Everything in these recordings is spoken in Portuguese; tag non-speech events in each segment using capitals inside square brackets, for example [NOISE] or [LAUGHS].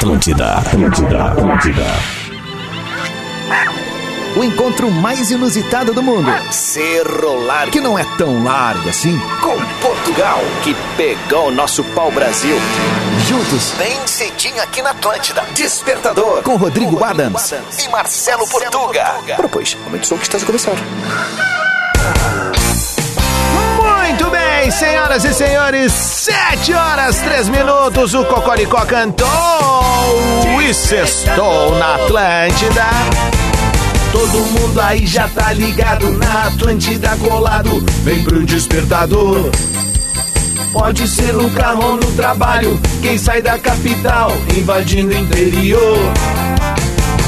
Atlântida, Atlântida, Atlântida. O encontro mais inusitado do mundo. Cerro Largo, que não é tão largo assim. Com Portugal, que pegou o nosso pau-brasil. Juntos, bem cedinho aqui na Atlântida. Despertador, com Rodrigo, Adams, e Marcelo Portuga. Propôs, aumente o som que está a começar. Muito bem, senhoras e senhores, 7 horas 3 minutos, o Cocoricó cantou e sextou na Atlântida. Todo mundo aí já tá ligado na Atlântida colado, vem pro despertador. Pode ser no carro ou no trabalho, quem sai da capital, invadindo o interior.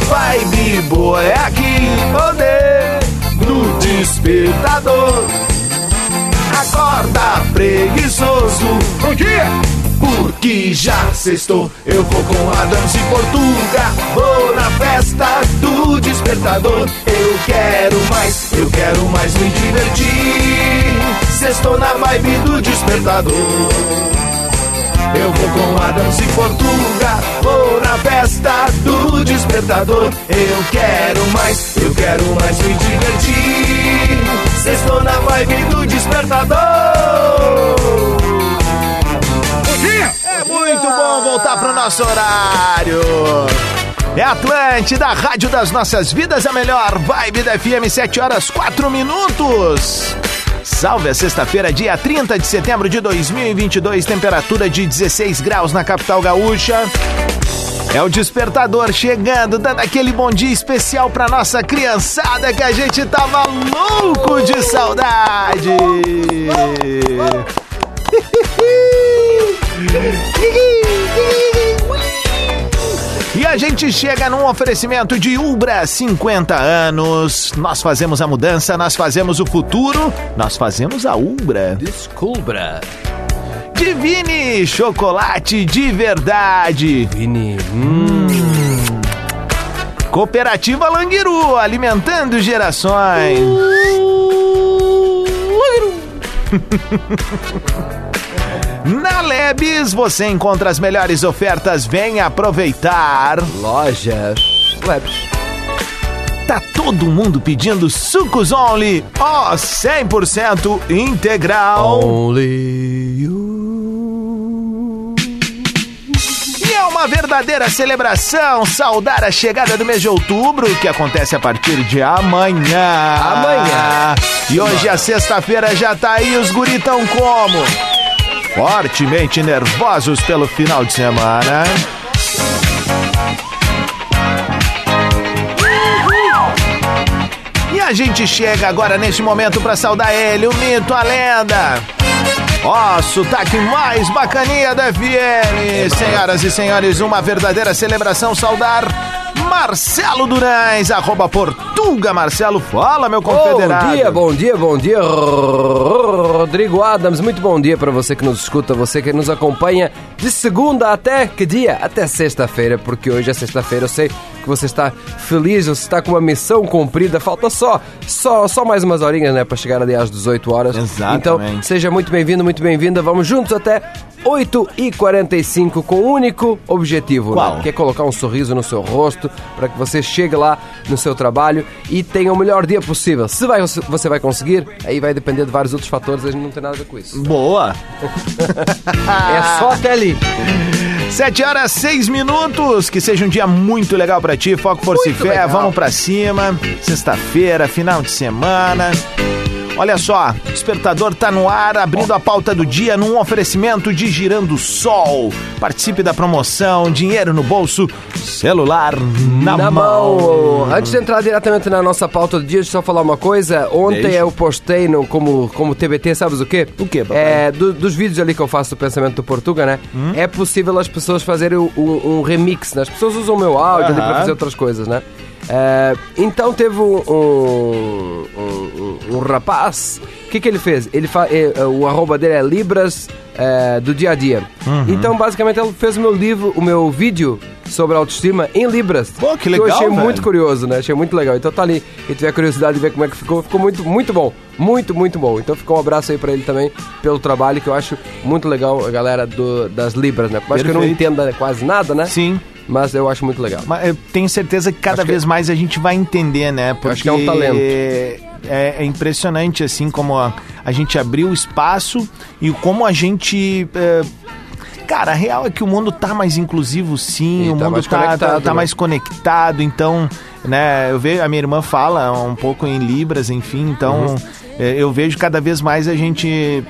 Vibe boa é aqui, poder no despertador. Acorda preguiçoso. Bom dia! Porque já sextou, eu vou com Adams e Portuga. Vou na festa do despertador. Eu quero mais, eu quero mais me divertir. Sextou na vibe do despertador. Eu vou com Adams e Portuga, vou na festa do despertador. Eu quero mais, eu quero mais me divertir. Sextou na vibe do despertador. Muito bom voltar pro nosso horário. É Atlântida, a rádio das nossas vidas, a melhor vibe da FM, 7 horas 4 minutos. Salve a sexta-feira, dia 30 de setembro de 2022, temperatura de 16 graus na capital gaúcha. É o despertador chegando, dando aquele bom dia especial pra nossa criançada que a gente tava louco de saudade. [LAUGHS] E a gente chega num oferecimento de Ubra 50 anos. Nós fazemos a mudança, nós fazemos o futuro, nós fazemos a Ubra. Descubra. Divine chocolate de verdade. Vini. Cooperativa Languiru, alimentando gerações. [LAUGHS] Na Lebes você encontra as melhores ofertas, vem aproveitar. Lojas. Labs. Tá todo mundo pedindo sucos only, ó, 100% integral. Only you. E é uma verdadeira celebração saudar a chegada do mês de outubro, que acontece a partir de amanhã. Amanhã. E hoje, a sexta-feira, já tá aí, os guritão como? Fortemente nervosos pelo final de semana. E a gente chega agora neste momento para saudar ele, o mito, a lenda. Ó, sotaque mais bacaninha da FM. Senhoras e senhores, uma verdadeira celebração saudar Marcelo Durães, arroba Portuga Marcelo. Fala, meu confederado. Bom dia, bom dia, bom dia, Rodrigo Adams. Muito bom dia para você que nos escuta, você que nos acompanha de segunda até que dia? Até sexta-feira, porque hoje é sexta-feira. Eu sei que você está feliz, você está com uma missão cumprida. Falta só, só, só mais umas horinhas, né, para chegar ali às 18 horas. Exatamente. Então, seja muito bem-vindo, muito bem-vinda. Vamos juntos até 8h45 com um único objetivo, Qual? né? Que é colocar um sorriso no seu rosto para que você chegue lá no seu trabalho e tenha o melhor dia possível. Se vai, você vai conseguir, aí vai depender de vários outros fatores, a gente não tem nada a ver com isso. Boa. [LAUGHS] É só até ali. 7 horas 6 minutos. Que seja um dia muito legal pra ti. Foco, força e fé. legal. Vamos pra cima. Sexta-feira, final de semana. Olha só, despertador tá no ar, abrindo a pauta do dia num oferecimento de Girando Sol. Participe da promoção, dinheiro no bolso, celular na, Na mão. mão. Antes de entrar diretamente na nossa pauta do dia, deixa eu só falar uma coisa. Ontem Deixa. eu postei no, como, como TBT, sabes o quê? O quê, papai? É, do- dos vídeos ali que eu faço do Pensamento do Portuga, né? Hum? É possível as pessoas fazerem um, um- remix, né? As pessoas usam o meu áudio ali Aham. para fazer outras coisas, né? É, então teve um, um, um- um rapaz. O que, que ele fez? Ele fa, é, é, o arroba dele é Libras é, do dia a dia. Uhum. Então, basicamente, ele fez o meu livro, o meu vídeo sobre autoestima em Libras. Pô, que Eu legal, achei velho. muito curioso, né? Achei muito legal. Então tá ali. Quem tiver curiosidade de ver como é que ficou, ficou muito, muito bom. Muito, muito bom. Então ficou um abraço aí pra ele também pelo trabalho que eu acho muito legal, a galera do- das Libras, né? Por mais que eu não entenda quase nada, né? Sim. Mas eu acho muito legal. Mas eu tenho certeza que cada Acho que- vez mais a gente vai entender, né? Porque acho que é um talento. É, é impressionante, assim, como a, a gente abriu o espaço e como a gente. é, Cara, a real é que o mundo tá mais inclusivo, sim. E o tá mundo mais tá, tá, tá né? mais conectado. Então, né? Eu vejo a minha irmã fala um pouco em libras, enfim. Então, Uhum. é, eu vejo cada vez mais a gente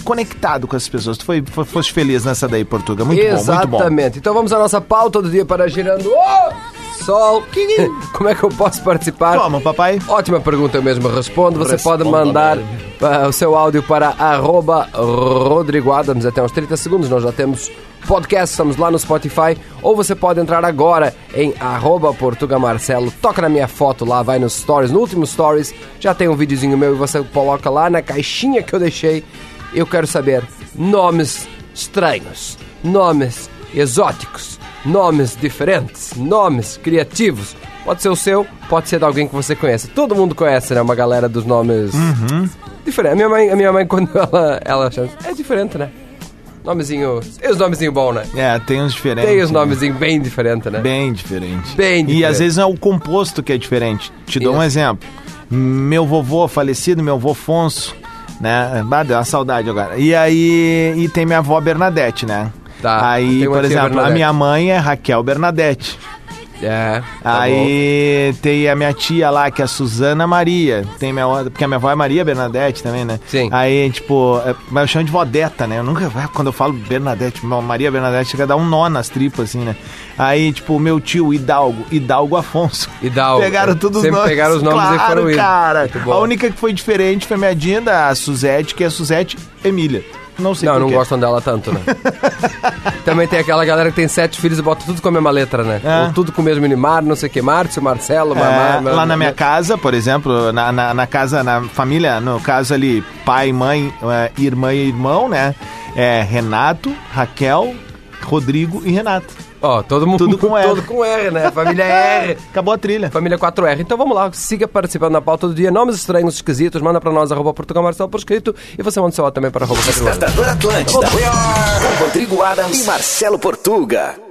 conectado com as pessoas. Tu foi, foi, foste feliz nessa daí, Portuga. Muito bom, muito bom. Exatamente. Então vamos à nossa pauta do dia para girando o sol. [LAUGHS] Como é que eu posso participar? Toma, papai. Ótima pergunta, eu mesmo respondo. Você Responda, pode mandar ah, o seu áudio para arroba Rodrigo Adams até uns 30 segundos. Nós já temos podcast, estamos lá no Spotify. Ou você pode entrar agora em arroba Portuga Marcelo. Toca na minha foto lá, vai nos stories. No último stories já tem um videozinho meu e você coloca lá na caixinha que eu deixei. Eu quero saber nomes estranhos, nomes exóticos, nomes diferentes, nomes criativos. Pode ser o seu, pode ser de alguém que você conhece. Todo mundo conhece, né? Uma galera dos nomes diferentes. A minha mãe, a minha mãe [LAUGHS] quando ela, ela chama, é diferente, né? Nomezinho, e os nomezinhos bons, né? É, tem uns diferentes. Tem os né? nomezinhos bem diferentes, né? Bem diferente. Bem E diferente. às vezes é o composto que é diferente. Te dou um Isso. exemplo. Meu vovô falecido, meu avô Afonso, né? Ah, deu uma saudade agora. E aí, e tem minha avó Bernadette, né? Tá, Aí, por exemplo, a minha mãe é Raquel Bernadette. É. tá bom. aí tem a minha tia lá, que é a Suzana Maria. Tem minha porque a minha avó é Maria Bernadette também, né? Sim. Aí, tipo, é, mas eu chamo de Vodeta, né? Eu nunca, quando eu falo Bernadette, Maria Bernadette, chega a dar um nó nas tripas, assim, né? Aí, tipo, meu tio Hidalgo, Hidalgo Afonso. [LAUGHS] Hidalgo. Pegaram todos os nomes. pegaram os nomes e claro, foram indo. cara. A única que foi diferente foi minha Dinda, a Suzette, que é a Suzette Emília. Não sei Não, não gostam dela tanto, né? [LAUGHS] Também tem aquela galera que tem sete filhos e bota tudo com a mesma letra, né? É. Ou tudo com o mesmo Nimar, não sei o que, Márcio, Marcelo, É, Mamá. lá na minha casa, por exemplo, na, na, na casa, na família, no caso ali, pai, mãe, é, irmã e irmão, né? É Renato, Raquel, Rodrigo e Renato. Ó, todo mundo Tudo com R. Todo com R, né? Família [LAUGHS] R. Acabou a trilha. Família 4R. Então vamos lá, siga participando na pauta do dia. Nomes estranhos, esquisitos, manda pra nós, arroba Portugal Marcelo por escrito. E você manda o seu também para arroba. Despertador. Com Rodrigo Adams e Marcelo Portuga.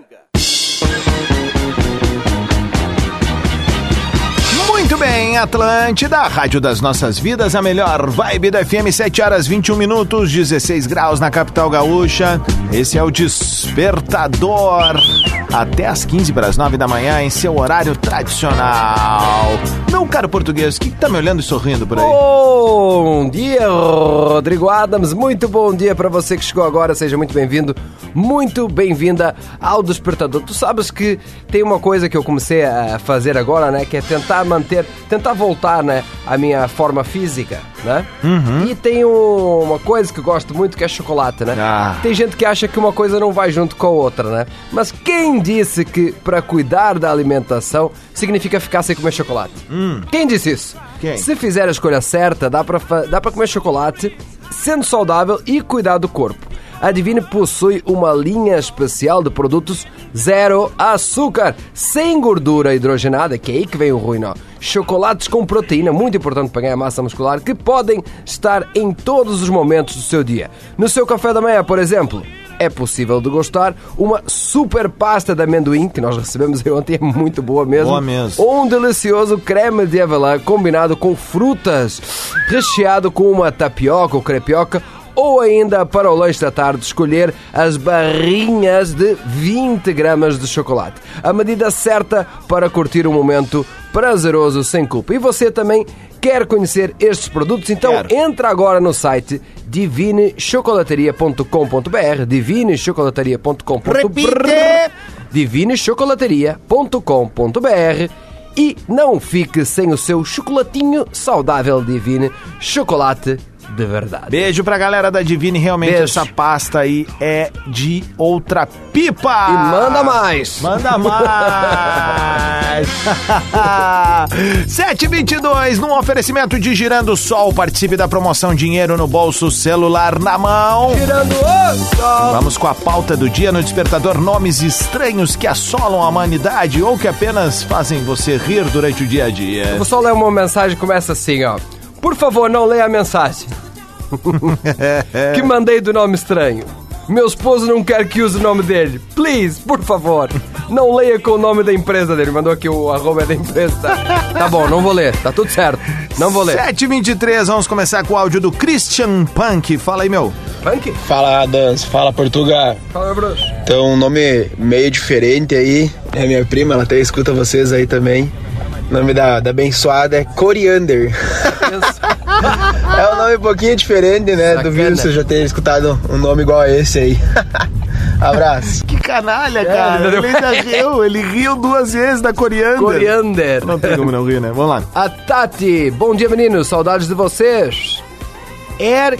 Muito bem, Atlântida, Rádio das Nossas Vidas, a melhor vibe da FM, 7 horas 21 minutos, 16 graus na capital gaúcha. Esse é o Despertador. Até às 15 para as 9 da manhã, em seu horário tradicional. Meu caro português, que tá me olhando e sorrindo por aí? Bom dia, Rodrigo Adams. Muito bom dia para você que chegou agora. Seja muito bem-vindo, muito bem-vinda ao Despertador. Tu sabes que tem uma coisa que eu comecei a fazer agora, né? Que é tentar manter, tentar voltar, né? A minha forma física, né? E tem um- uma coisa que eu gosto muito que é chocolate, né? Ah. Tem gente que acha que uma coisa não vai junto com a outra, né? Mas quem disse que para cuidar da alimentação significa ficar sem comer chocolate? Quem disse isso? Quem? Se fizer a escolha certa, dá pra, fa- dá pra comer chocolate sendo saudável e cuidar do corpo. A Divine possui uma linha especial de produtos zero açúcar, sem gordura hidrogenada, que é aí que vem o ruim, não. Chocolates com proteína, muito importante para ganhar massa muscular, que podem estar em todos os momentos do seu dia. No seu café da manhã, por exemplo, é possível degustar uma super pasta de amendoim, que nós recebemos ontem, é muito boa mesmo. Boa mesmo. Ou um delicioso creme de avelã combinado com frutas, recheado com uma tapioca ou crepioca, ou ainda para o lanche da tarde escolher as barrinhas de 20 gramas de chocolate. A medida certa para curtir um momento prazeroso sem culpa. E você também quer conhecer estes produtos? Então Quero. entra agora no site divinechocolateria.com.br divinechocolateria.com.br divinechocolateria.com.br e não fique sem o seu chocolatinho saudável Divine Chocolate de verdade. Beijo pra galera da Divine, realmente Beijo. essa pasta aí é de outra pipa! E manda mais! Manda mais! [LAUGHS] 722 num oferecimento de Girando Sol. Participe da promoção Dinheiro no Bolso, celular na mão. Tirando o sol. Vamos com a pauta do dia no despertador nomes estranhos que assolam a humanidade ou que apenas fazem você rir durante o dia a dia. Vou só ler uma mensagem começa assim, ó. Por favor, não leia a mensagem. [LAUGHS] que mandei do nome estranho. Meu esposo não quer que use o nome dele. Please, por favor. Não leia com o nome da empresa dele. Mandou aqui o arroba da empresa. Tá, tá bom, não vou ler. Tá tudo certo. Não vou ler. 7h23, vamos começar com o áudio do Christian Punk. Fala aí, meu. Punk? Fala Adams, fala Portugal. Fala, Bruno. Então, um nome meio diferente aí. É minha prima, ela até escuta vocês aí também. O nome da, da abençoada é Coriander. É um nome um pouquinho diferente, né? Sacana. Duvido você já ter escutado um nome igual a esse aí. [LAUGHS] Abraço. Que canalha, cara. ele ele riu. Ele riu duas vezes da Coriander. Coriander. Não tem como não rir, né? Vamos lá. A Tati. Bom dia, meninos. Saudades de vocês. Er...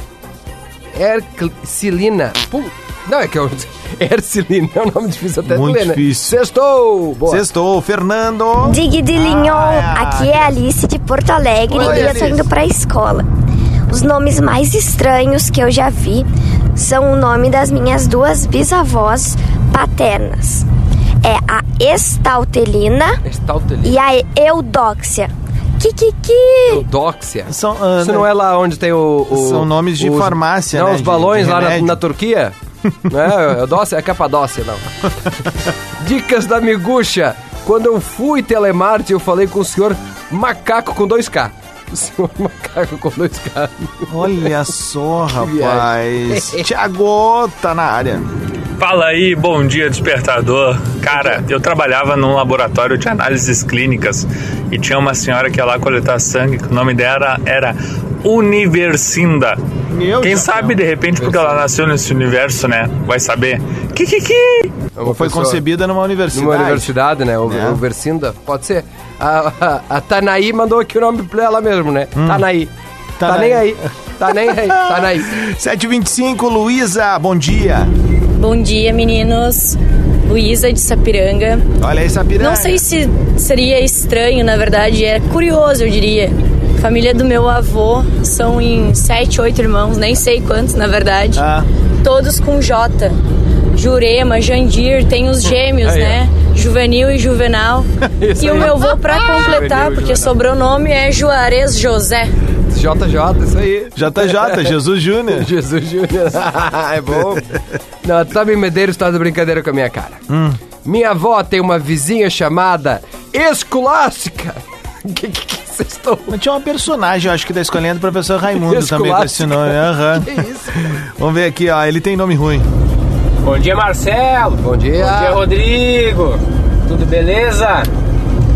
Ercilina. Pu- Não, é que eu... [LAUGHS] Ercilina é um nome difícil até Muito de ler, né? difícil. Sextou. Boa. Sextou, Fernando. Dig de Linhon, Ah, aqui é a Alice de Porto Alegre Oi, e eu tô Alice. indo pra escola. Os nomes mais estranhos que eu já vi são o nome das minhas duas bisavós paternas. É a Estaltelina Estautelina. e a Eudóxia. Kikiki! Eudóxia. São, ah, Isso não é lá onde tem o... o- São nomes de os- farmácia, Não, né? os balões de lá na, na Turquia. [LAUGHS] Não é Eudócia? É Capadócia, não. Dicas da miguxa. Quando eu fui telemarte, eu falei com o senhor macaco com 2K. O senhor [LAUGHS] macaco com 2K. Olha só, [LAUGHS] rapaz. Tiago tá na área. Fala aí, bom dia, despertador. Cara, eu trabalhava num laboratório de análises clínicas e tinha uma senhora que ia lá coletar sangue, que o nome dela era Universinda. Meu Quem sabe, de repente, porque ela nasceu nesse universo, né? Vai saber. Kikiki! É uma Foi pessoa- concebida numa universidade. Numa universidade, né? O, É. o Versinda. Pode ser. A, a, a Tanaí mandou aqui o nome pra ela mesmo, né? Tanaí. Tá Tanaí. nem aí. Tá nem aí. [LAUGHS] Tanaí. 7h25, Luísa, bom dia. Bom dia, meninos. Luísa de Sapiranga. Olha aí, Sapiranga. Não sei se seria estranho, na verdade, é curioso, eu diria. Família do meu avô são em sete, oito irmãos, nem sei quantos, na verdade. Ah. Todos com J. Jurema, Jandir, tem os gêmeos, Aí, né? Juvenil e Juvenal. [LAUGHS] Isso e o meu avô, pra completar, Juvenil porque Juvenal. sobrenome é Juarez José. JJ, isso aí. JJ, Jesus Júnior. [LAUGHS] Jesus Júnior. [LAUGHS] é bom. Não, Tommy Medeiros tá de brincadeira com a minha cara. Hum. Minha avó tem uma vizinha chamada Escolástica. Que que que vocês estão... Mas tinha uma personagem, eu acho que da escolinha do professor Raimundo também com esse nome. Aham. [LAUGHS] Que isso? Vamos ver aqui, ó. Ele tem nome ruim. Bom dia, Marcelo. Bom dia. Bom dia, Rodrigo. Tudo beleza?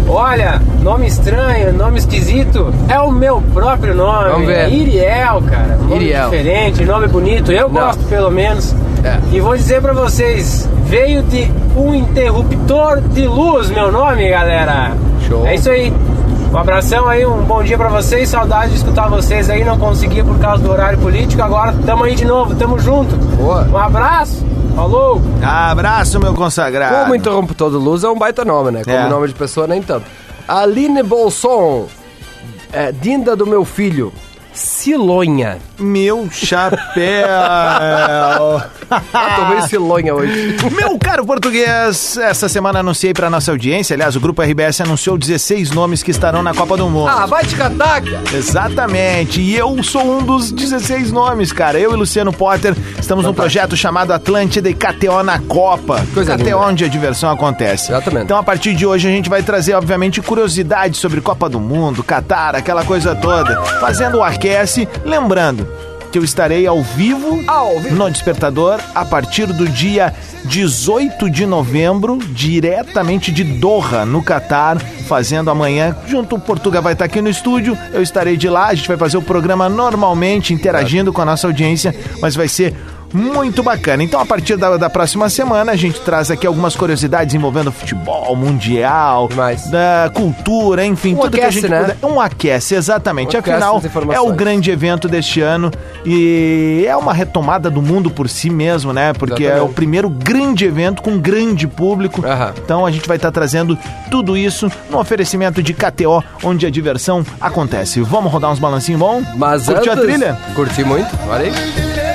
Olha, nome estranho, nome esquisito. É o meu próprio nome. Vamos ver. É Iriel, cara. Nome Iriel. diferente, nome bonito. Eu Não. gosto, pelo menos. É. E vou dizer pra vocês, veio de um interruptor de luz, meu nome, galera. Show. É isso aí. Um abração aí, um bom dia pra vocês. Saudade de escutar vocês aí. Não consegui por causa do horário político. Agora tamo aí de novo, tamo junto. Boa. Um abraço. Falou. Abraço, meu consagrado. Como interruptor de luz é um baita nome, né? Como É. nome de pessoa, nem tanto. Aline Bolson. É, Dinda do meu filho. Silonha. Meu chapéu. [LAUGHS] Ah, tomei Silonha hoje. Meu caro português, essa semana anunciei pra nossa audiência, aliás, o Grupo RBS anunciou 16 nomes que estarão na Copa do Mundo. Ah, vai te catar, cara. Exatamente, e eu sou um dos 16 nomes, cara. Eu e Luciano Potter estamos num projeto chamado Atlântida e KTO na Copa. Coisa KTO linda. onde a diversão acontece. Exatamente. Então, a partir de hoje, a gente vai trazer, obviamente, curiosidades sobre Copa do Mundo, Catar, aquela coisa toda. Fazendo o aquece, lembrando que eu estarei ao vivo, Ao vivo. no Despertador a partir do dia 18 de novembro, diretamente de Doha, no Catar, fazendo amanhã. Junto o Portugal vai estar aqui no estúdio, eu estarei de lá, a gente vai fazer o programa normalmente, interagindo com a nossa audiência, mas vai ser muito bacana. Então, a partir da, da próxima semana, a gente traz aqui algumas curiosidades envolvendo futebol, mundial, Demais. da cultura, enfim, Um tudo que a aquece, gente né? puder. Um aquece, exatamente. Um aquece Afinal, é o grande evento deste ano e é uma retomada do mundo por si mesmo, né? Porque é Exatamente. o primeiro grande evento com grande público. Aham. Então a gente vai estar trazendo tudo isso no oferecimento de KTO, onde a diversão acontece. Vamos rodar uns balancinhos bom? Mas Curtiu a antes- trilha? Curti muito, olha aí.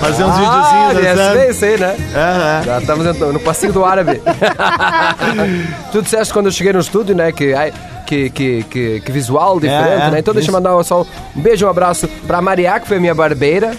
Fazer uns ah, videozinhos, essa dançando. vez, sei, né? Aham. Já estamos entrando no passinho do árabe. [LAUGHS] tu disseste quando eu cheguei no estúdio, né, que, ai, que que, que, que, visual diferente, é, né? Então deixa eu isso. mandar só um beijo, um abraço pra Mariá, que foi minha barbeira.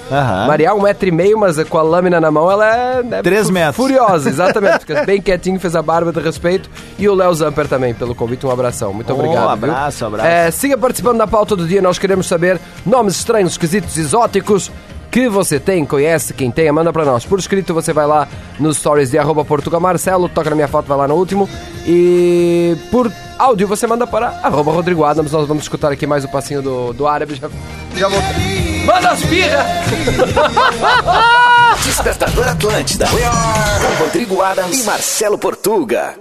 Mariá, um metro e meio, mas com a lâmina na mão, ela é... é Três metros. Furiosa, [LAUGHS] exatamente. Fica bem quietinho, fez a barba de respeito. E o Léo Zamper também, pelo convite, um abração. Muito Oh, obrigado. viu? abraço, abraço. É, siga participando da pauta do dia, nós queremos saber nomes estranhos, esquisitos, exóticos que você tem, conhece, quem tenha, manda pra nós. Por escrito, você vai lá nos stories de arroba Marcelo, toca na minha foto, vai lá no último. E por áudio, você manda para arroba Rodrigo Adams. Nós vamos escutar aqui mais o passinho do, do árabe. Já, já voltei. Manda as birra! [LAUGHS] Despertador Atlântida. Com Rodrigo Adams e Marcelo Portuga.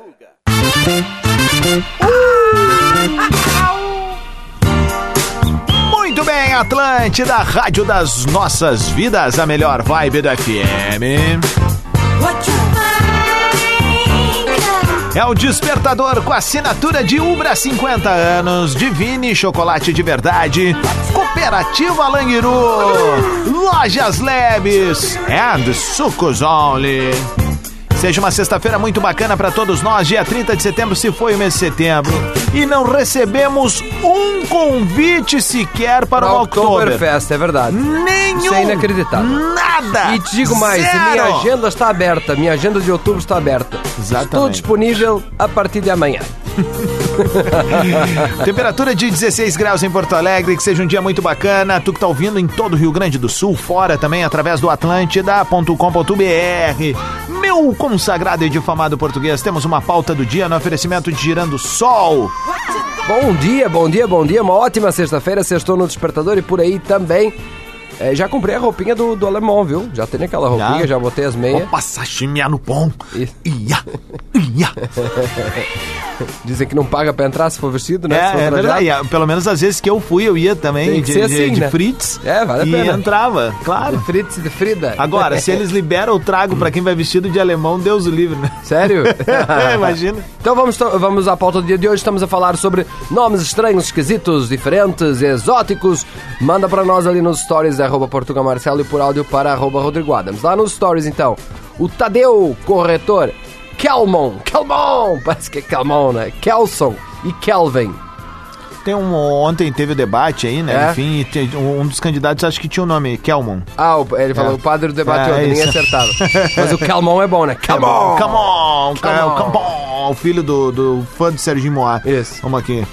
Muito bem, Atlântida, Rádio das Nossas Vidas, a melhor vibe do FM. É o despertador com assinatura de Ubra 50 anos, Divine Chocolate de Verdade, Cooperativa Languiru, Lojas Lebes and Sucos Only. Seja uma sexta-feira muito bacana para todos nós. Dia 30 de setembro se foi o mês de setembro. E não recebemos um convite sequer para o Oktober. Oktoberfest, é verdade. Nenhum. Isso é inacreditável. Nada. E te digo mais, Zero. minha agenda está aberta, minha agenda de outubro está aberta. Exatamente. Estou disponível a partir de amanhã. [LAUGHS] [LAUGHS] Temperatura de 16 graus em Porto Alegre, que seja um dia muito bacana. Tu que tá ouvindo em todo o Rio Grande do Sul, fora também através do atlântida.com.br. Meu consagrado e difamado português, temos uma pauta do dia no oferecimento de Girando Sol. Bom dia, bom dia, bom dia. Uma ótima sexta-feira. Sextou no Despertador e por aí também. É, já comprei a roupinha do, do alemão, viu? Já tenho aquela roupinha, já, Já? botei as meias. Opa, sashimi no pão. Isso. Ia, ia. [LAUGHS] Dizem que não paga pra entrar se for vestido, né? É, é verdade. Pelo menos às vezes que eu fui, eu ia também de, de, assim, de né? Fritz. É, vale a e pena. entrava, claro. De Fritz e de Frida. Agora, se [LAUGHS] eles liberam o trago pra quem vai vestido de alemão, Deus o livre, né? Sério? [LAUGHS] É, imagina. Então vamos, vamos à pauta do dia de hoje. Estamos a falar sobre nomes estranhos, esquisitos, diferentes, exóticos. Manda pra nós ali nos stories arroba Portugal Marcelo e por áudio para arroba Rodrigo Adams. Lá nos stories, então, o Tadeu, corretor, Kelmon, Kelmon, [LAUGHS] parece que é Kelmon, né? Kelson e Kelvin. Tem um, ontem teve o debate aí, né? É? Enfim, e um dos candidatos acho que tinha o nome Kelmon. Ah, ele falou É. o padre do debate É, ontem, ninguém isso. acertava. [LAUGHS] Mas o Kelmon é bom, né? Kelmon! Come on, Come é, on. o Come on, o filho do, do fã do Serginho Moá. Isso. Vamos aqui.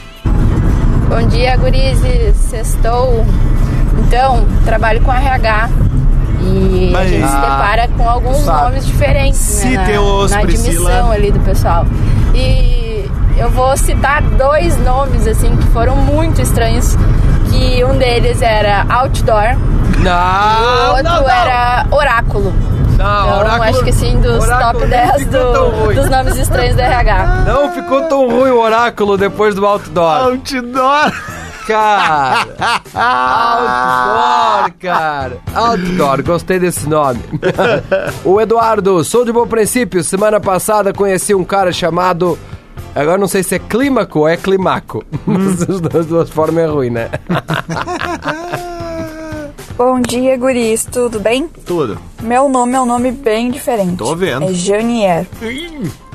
Bom dia, gurizes. Sextou. Então, trabalho com RH. E a Mas- gente se Ah, depara com alguns sabe. nomes diferentes né, na, na Priscila. admissão ali do pessoal. E eu vou citar dois nomes assim que foram muito estranhos. Que um deles era Outdoor, Não, o outro não, não. era Oráculo. Não, então, Oráculo- acho que sim, dos top nem 10 ficou tão ruim. do, dos nomes estranhos do RH. Não ficou tão ruim o oráculo depois do outdoor. Outdoor. Cara! Outdoor, cara! Outdoor, gostei desse nome. o Eduardo, sou de bom princípio. Semana passada conheci um cara chamado. Agora não sei se é clímaco ou é climaco. [LAUGHS] Mas as duas, duas formas é ruim, né? Bom dia, guris, tudo bem? Tudo. Meu nome é um nome bem diferente. Tô vendo. É Janier.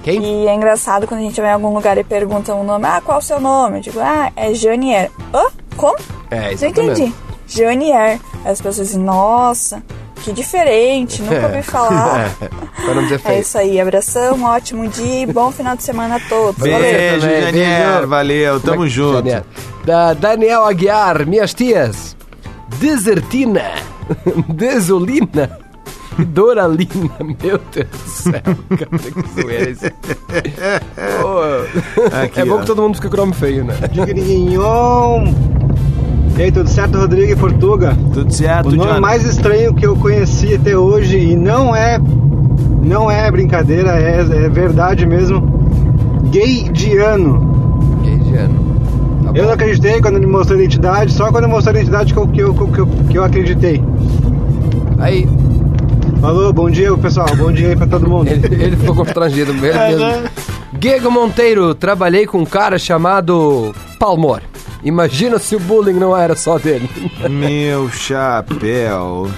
Quem? E é engraçado quando a gente vai em algum lugar e pergunta o nome. Ah, qual o seu nome? Eu digo, ah, é Janier. Hã? Como? É, Não exatamente. entendi. Janier. Aí as pessoas dizem, nossa, que diferente, [LAUGHS] nunca ouvi falar. pra não dizer [LAUGHS] É feio. isso aí, abração, um ótimo dia e bom final de semana a todos. Valeu. Beijo, também, Janier. beijo. Valeu, tamo é junto. Daniel. Da Daniel Aguiar, minhas tias. Desertina. [LAUGHS] Desolina. Doralina. Meu Deus do céu. Cara, que zoeira isso. Pô, Aqui, é bom ó. que todo mundo fica com nome feio, né? Digninhon. E aí, tudo certo, Rodrigo e Portuga? Tudo certo, O nome Johnny? mais estranho que eu conheci até hoje e não é não é brincadeira, é, é verdade mesmo. Gay Diano. Geigiano. Tá Eu não acreditei quando ele mostrou a identidade, só quando ele mostrou a identidade que eu, que eu, que eu, que eu acreditei. Aí, Falou, bom dia pessoal, bom dia aí pra todo mundo. ele, ele ficou constrangido. Mesmo. Diego Monteiro, trabalhei com um cara chamado Palmor. Imagina se o bullying não era só dele. Meu chapéu.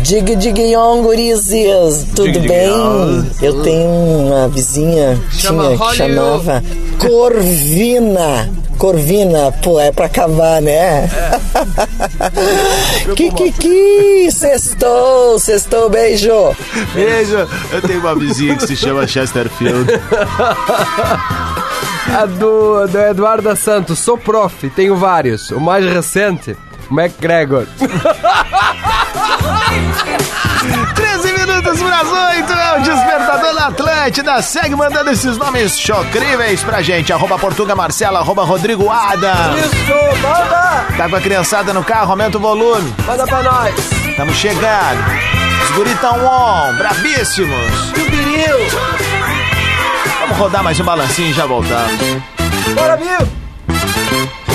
Dig Dig Yong, gurizes, tudo Dig, dig, bem? yong. Eu tenho uma vizinha Chama tinha, que chamava Corvina. Corvina, pô, é pra acabar, né? [LAUGHS] Kikiki, sextou, sextou, beijo. Beijo. Eu tenho uma vizinha que se chama Chesterfield. A do, do Eduardo Santos. Sou prof, tenho vários. O mais recente, McGregor. [LAUGHS] 13 minutos para as 8 é o Despertador da Atlântida. Segue mandando esses nomes chocríveis pra gente. Arroba Portuga Marcela, arroba Rodrigo Adam. Isso, manda! Tá com a criançada no carro, aumenta o volume. Manda pra nós. Estamos chegando. Os guritão on, brabíssimos. Vamos rodar mais um balancinho e já voltamos. Bora, Bill!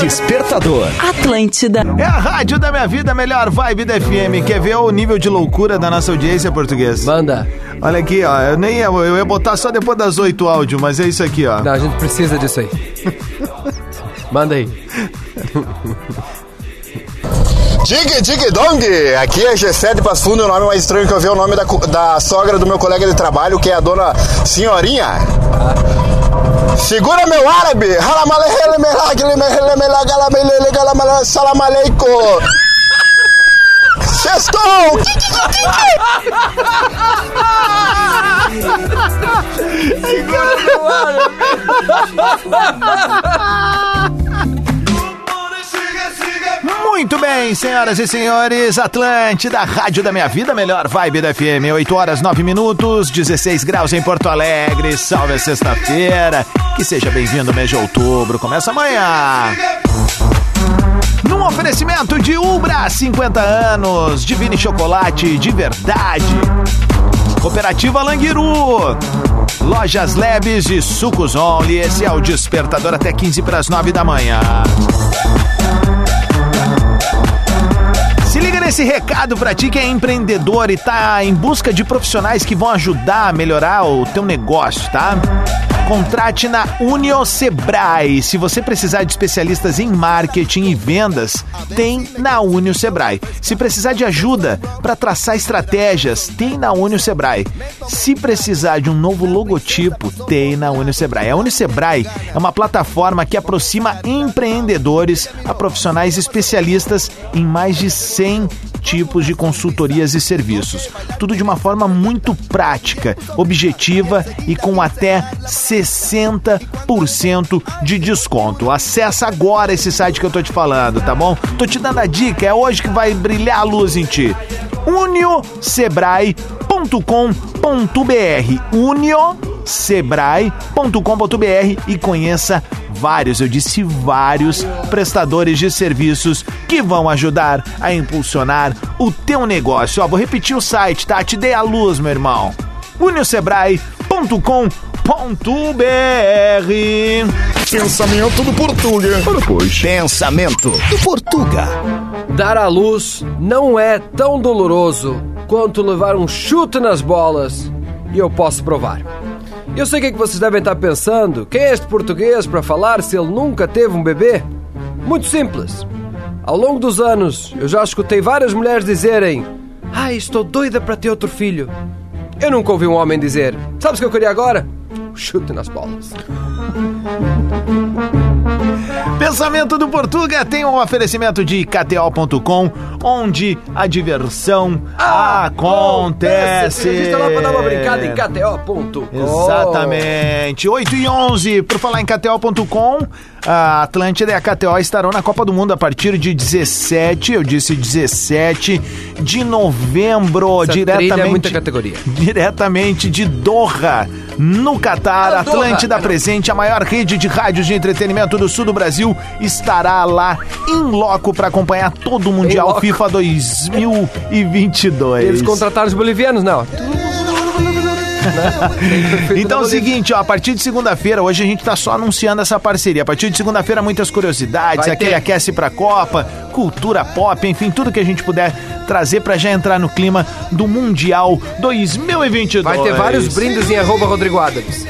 Despertador. Atlântida. É a rádio da minha vida, melhor vibe da FM. Quer ver o nível de loucura da nossa audiência portuguesa? Manda. Olha aqui, ó. Eu nem ia, eu ia botar só depois das 8 áudio, mas é isso aqui, ó. Não, a gente precisa disso aí. Manda aí. Dig Dig Dong! Aqui é G7 Passo Fundo, o nome mais estranho que eu vi é o nome da, da sogra do meu colega de trabalho, que é a dona Senhorinha. Segura meu árabe! Salam aleikum! Sextou! [LAUGHS] Muito bem, senhoras e senhores, Atlântida, Rádio da Minha Vida, melhor vibe da FM, 8 horas 9 minutos, 16 graus em Porto Alegre, salve a sexta-feira, que seja bem-vindo mês de outubro, começa amanhã. Num oferecimento de Ubra, 50 anos, Divine Chocolate de verdade. Cooperativa Languiru. Lojas Leves e Sucos Only. Esse é o Despertador até 15 para as 9 da manhã. Se liga nesse recado pra ti que é empreendedor e tá em busca de profissionais que vão ajudar a melhorar o teu negócio, tá? Contrate na Unio Sebrae. Se você precisar de especialistas em marketing e vendas, tem na Unio Sebrae. Se precisar de ajuda para traçar estratégias, tem na Unio Sebrae. Se precisar de um novo logotipo, tem na Unio Sebrae. A Unio Sebrae é uma plataforma que aproxima empreendedores a profissionais especialistas em mais de 100 tipos de consultorias e serviços. Tudo de uma forma muito prática, objetiva e com até 60% de desconto. Acessa agora esse site que eu tô te falando, tá bom? Tô te dando a dica, é hoje que vai brilhar a luz em ti. uniosebrae.com.br uniosebrae.com.br e conheça vários, eu disse vários prestadores de serviços que vão ajudar a impulsionar o teu negócio. Ó, vou repetir o site, tá? Te dei a luz, meu irmão. uniosebrae.com.br Pensamento do Portuga. Ora, pois. Pensamento do Portuga. Dar à luz não é tão doloroso quanto levar um chute nas bolas e eu posso provar. Eu sei o que, é que vocês devem estar pensando. Quem é este português para falar se ele nunca teve um bebê? Muito simples. Ao longo dos anos, eu já escutei várias mulheres dizerem: Ai, estou doida para ter outro filho. Eu nunca ouvi um homem dizer: Sabes o que eu queria agora? Chute nas bolas. Pensamento do Portuga tem um oferecimento de KTO.com, onde a diversão acontece. Registra lá para dar uma brincada em KTO.com. Exatamente. 8 e 11. Por falar em KTO.com, a Atlântida e a KTO estarão na Copa do Mundo a partir de 17, eu disse 17 de novembro, Essa diretamente. trilha é muita categoria. Diretamente de Doha, no Catar. Ah, Doha. Atlântida presente, a maior rede de rádios de entretenimento do sul do Brasil, estará lá em loco para acompanhar todo o Mundial. FIFA 2022. Eles contrataram os bolivianos, não. Então é o seguinte, ó, a partir de segunda-feira, hoje a gente tá só anunciando essa parceria. A partir de segunda-feira, muitas curiosidades, Vai aquele ter. aquece pra Copa, cultura pop, enfim, tudo que a gente puder trazer pra já entrar no clima do Mundial 2022. Vai ter vários brindes em arroba Rodrigo Adams.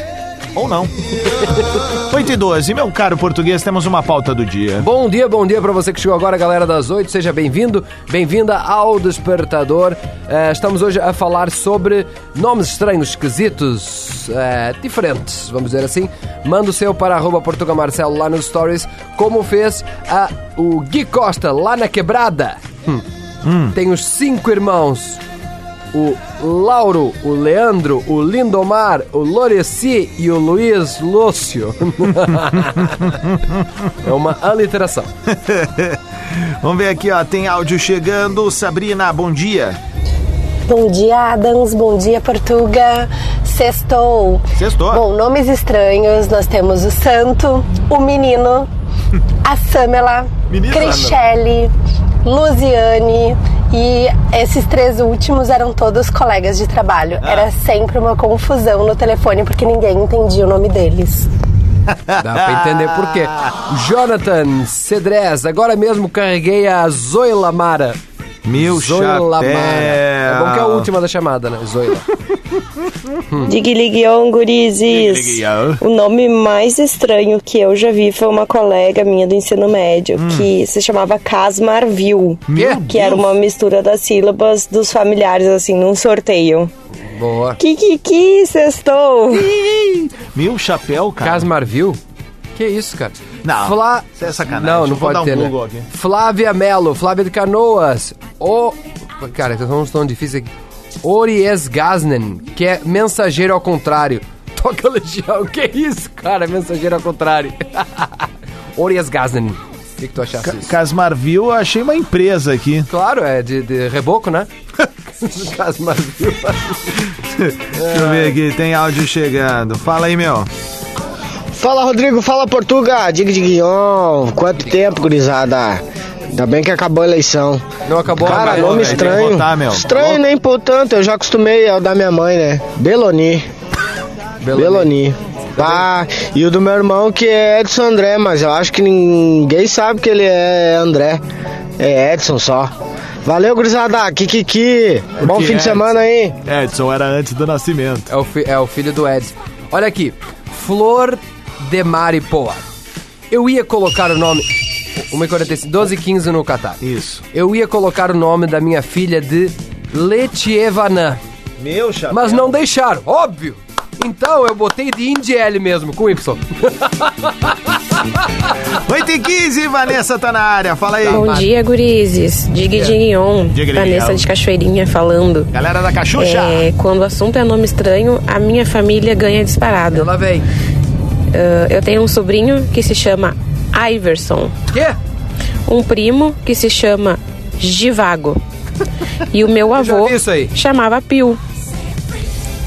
Ou não. [LAUGHS] 8 e 12, meu caro português, temos uma pauta do dia. Bom dia, bom dia pra você que chegou agora, galera das 8. Seja bem-vindo, bem-vinda ao Despertador. Eh, estamos hoje a falar sobre nomes estranhos, esquisitos, eh, diferentes, vamos dizer assim. Manda o seu para arroba Portuga Marcelo lá nos stories, como fez a, o Gui Costa lá na quebrada. Hum. Tem os cinco irmãos. O Lauro, o Leandro, o Lindomar, o Loreci e o Luiz Lúcio. [LAUGHS] é uma aliteração. [LAUGHS] Vamos ver aqui, ó. Tem áudio chegando. Sabrina, bom dia. Bom dia, Adams. Bom dia, Portuga. Sextou. Sextou. Bom, nomes estranhos. Nós temos o Santo, o Menino, a Samela, Menina Crichelle, Luziane. E esses três últimos eram todos colegas de trabalho. Era sempre uma confusão no telefone porque ninguém entendia o nome deles. Dá pra entender por quê. Jonathan Cedrez, agora mesmo carreguei a Zoila Mara. Meu Zoila chapéu. Mara. É bom que é a última da chamada, né? Zoila. Digliguion gurizes. O nome mais estranho que eu já vi foi uma colega minha do ensino médio que se chamava Casmarvil. Meu que era uma mistura das sílabas dos familiares, assim, num sorteio. Boa. Kikiki, sextou. Meu chapéu, cara. Casmarvil? Que isso, cara? Não, Flá... isso é sacanagem. Não, não Vou pode dar um ter, né? Flávia Melo, Flávia de Canoas. O... Cara, são uns tão difíceis aqui. Ories Gaznen, que é mensageiro ao contrário. [LAUGHS] Toca legião. Que isso, cara? Mensageiro ao contrário. [LAUGHS] Ories Gaznen. O que, que tu achaste Ca- disso? Casmarvil, eu achei uma empresa aqui. Claro, é de, de reboco, né? [LAUGHS] Casmarvil. Deixa eu ver aqui, tem áudio chegando. Fala aí, meu. Fala Rodrigo, fala Portuga, diga de Guion, quanto tempo, gurizada? Ainda bem que acabou a eleição. Não acabou Cara, acabou, nome estranho. votar, meu. Estranho nem por tanto, eu já acostumei, é o da minha mãe, né? Beloni. Beloni. Ah, e o do meu irmão que é Edson André, mas eu acho que ninguém sabe que ele é André. É Edson só. Valeu, gurizada. Kikiki. Bom Porque fim de Edson. semana aí. Edson era antes do nascimento. É o, fi- é o filho do Edson. Olha aqui. Flor de Maripoa. Eu ia colocar o nome. 1h45, 12 e 15 no Catar. Isso. Eu ia colocar o nome da minha filha de Letievanã. Meu chapéu. Mas não deixaram, óbvio. Então eu botei de Indiel mesmo, com Y. [LAUGHS] 8 e 15, Vanessa tá na área. Fala aí. Bom dia, gurizes. Dig diga, Vanessa de Cachoeirinha falando. Galera da Cachucha. É, quando o assunto é nome estranho, a minha família ganha disparado. Ela vem. Ah, eu tenho um sobrinho que se chama Iverson. Quê? Um primo que se chama Givago. E o meu [LAUGHS] avô vi isso aí. chamava Pio.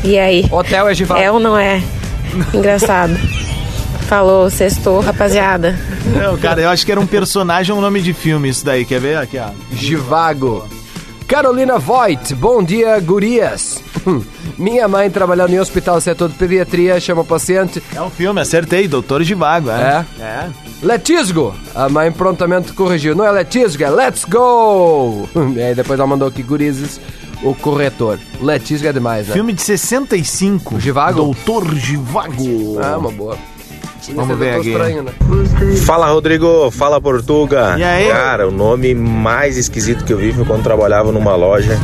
E aí? Hotel é Givago. É ou não é? [LAUGHS] Engraçado. Falou, sextou, rapaziada. Não, cara, eu acho que era um personagem ou um nome de filme isso daí. Quer ver? Aqui, ó. Givago. Carolina Voigt, bom dia, gurias. [COUGHS] Minha mãe trabalhando em hospital setor de pediatria, chama o paciente. É um filme, acertei. Doutor Givago, é? É? É. Letisgo! A mãe prontamente corrigiu. Não é Letisgo, é Let's Go! [COUGHS] E aí depois ela mandou aqui, gurizes, o corretor. Letisgo é demais, né? Filme de 65. Givago? Doutor Givago. Ah, uma boa. Vamos ver aqui. Estranho, né? Fala Rodrigo, fala Portuga. E aí? Cara, o nome mais esquisito que eu vi foi quando trabalhava numa loja.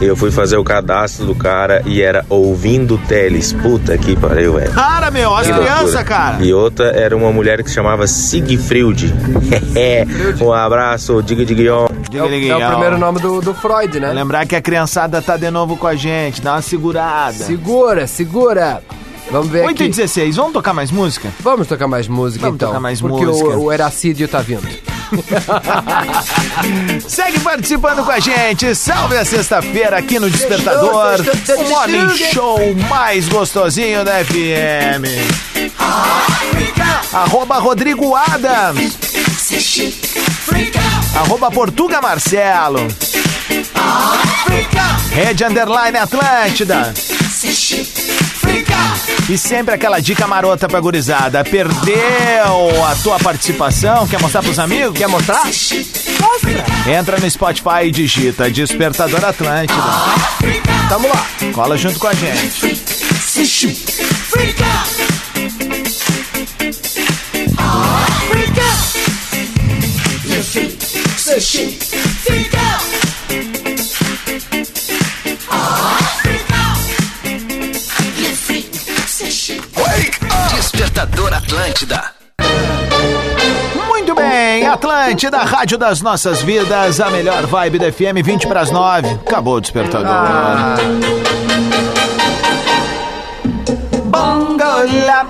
Eu fui fazer o cadastro do cara e era ouvindo Teles. Puta que pariu, velho. Para, meu, as crianças, cara. E outra era uma mulher que se chamava Sigfried. [LAUGHS] um abraço, diga diga É o, é o primeiro nome do, do Freud, né? Lembrar que a criançada tá de novo com a gente, dá uma segurada. Segura, segura. Vamos ver 8 e aqui. 16, vamos tocar mais música? Vamos tocar mais música, Vamos então. tocar mais porque música. O, o Eracídio tá vindo. [LAUGHS] Segue participando com a gente. Salve a sexta-feira aqui no Despertador. O morning show mais gostosinho da FM. Arroba Rodrigo Adams. Arroba Portuga Marcelo. Rede Underline Atlântida. E sempre aquela dica marota pra gurizada. Perdeu a tua participação? Quer mostrar pros amigos? Quer mostrar? Mostra. Entra no Spotify e digita Despertador Atlântida. Tamo lá. Cola junto com a gente. Despertador Atlântida. Muito bem, Atlântida, Rádio das Nossas Vidas, a melhor vibe da FM, 20 para as 9. Acabou o despertador. Ah. Bongo la,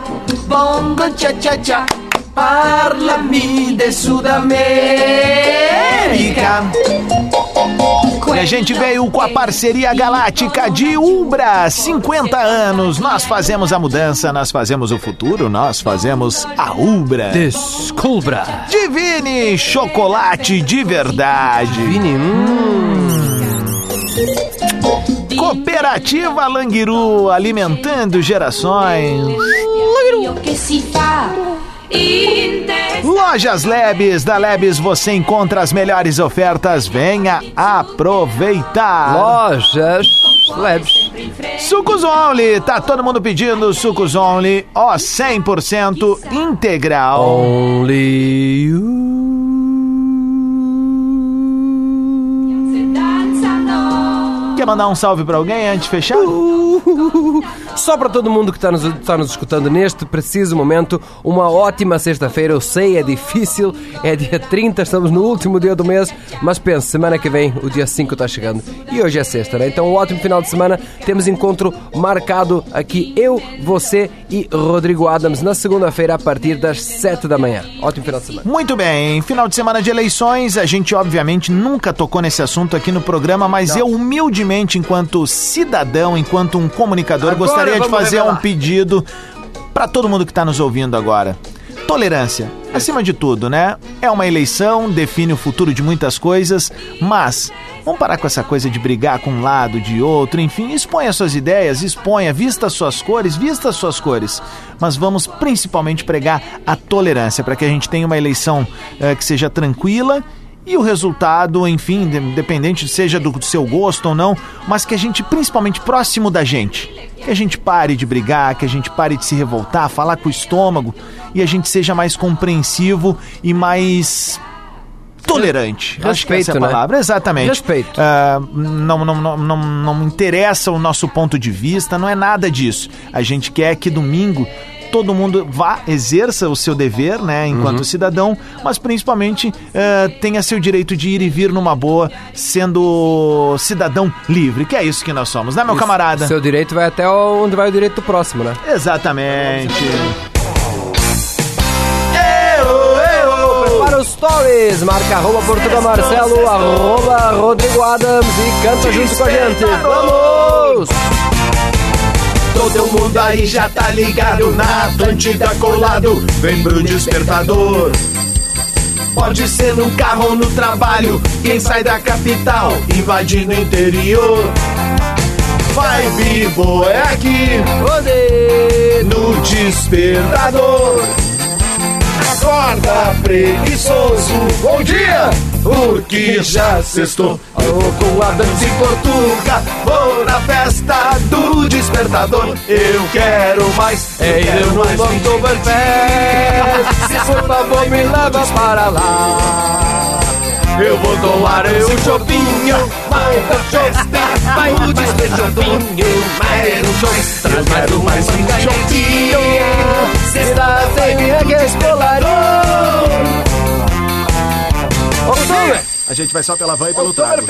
bongo cha cha cha. Parla-me de Sudamérica. E a gente veio com a parceria galáctica de Umbra. 50 anos. Nós fazemos a mudança, nós fazemos o futuro, nós fazemos a Ubra. Descubra. Divine chocolate de verdade. Divine. Cooperativa Languiru, alimentando gerações. Lojas Lebes, da Lebes você encontra as melhores ofertas, venha aproveitar. Lojas Lebes. Sucos Only, tá todo mundo pedindo Sucos Only, ó 100% integral. Only you. Quer mandar um salve pra alguém antes de fechar? Só para todo mundo que está nos, está nos escutando neste preciso momento, uma ótima sexta-feira. Eu sei, é difícil, é dia 30, estamos no último dia do mês, mas pense, semana que vem, o dia 5 está chegando. E hoje é sexta, né? Então, um ótimo final de semana. Temos encontro marcado aqui, eu, você e Rodrigo Adams, na segunda-feira, a partir das 7 da manhã. Ótimo final de semana. Muito bem, final de semana de eleições, a gente obviamente nunca tocou nesse assunto aqui no programa, mas eu humildemente, enquanto cidadão, enquanto um comunicador, Agora gostaria de fazer revelar. um pedido para todo mundo que está nos ouvindo agora. Tolerância, acima de tudo, né? É uma eleição, define o futuro de muitas coisas, mas vamos parar com essa coisa de brigar com um lado, de outro, enfim, exponha suas ideias, exponha, vista suas cores, vista suas cores. Mas vamos principalmente pregar a tolerância para que a gente tenha uma eleição eh, que seja tranquila e o resultado, enfim, de- independente seja do seu gosto ou não, mas que a gente, principalmente próximo da gente, que a gente pare de brigar, que a gente pare de se revoltar, falar com o estômago e a gente seja mais compreensivo e mais tolerante. Acho que essa é a Respeito, né? palavra. Exatamente. Respeito. Ah, não, não, não, não, não me interessa o nosso ponto de vista, não é nada disso. A gente quer que domingo todo mundo vá, exerça o seu dever, né, enquanto Uhum. cidadão, mas principalmente ah, tenha seu direito de ir e vir numa boa, sendo cidadão livre, que é isso que nós somos, né, meu Isso. camarada? Seu direito vai até onde vai o direito do próximo, né? Exatamente. Stories, marca arroba Portugal Marcelo, arroba Rodrigo Adams e canta junto com a gente. Vamos! Todo mundo aí já tá ligado na Atlântida colado. Vem pro despertador. Pode ser no carro ou no trabalho. Quem sai da capital, invadindo o interior. Vibe boa é aqui. No despertador. Acorda preguiçoso, bom dia! Porque já sextou. Alô, com a dança em Portuga. Vou na festa do despertador. Eu quero mais, eu Ei, quero eu no Oktoberfest, por favor me leva para lá. Eu vou tomar um chopinho. Vai pra festa Vai no despertador Quero um show Traz mais um, mais chopinho Será sempre que escolarinho. A gente vai só pela van e pelo trago.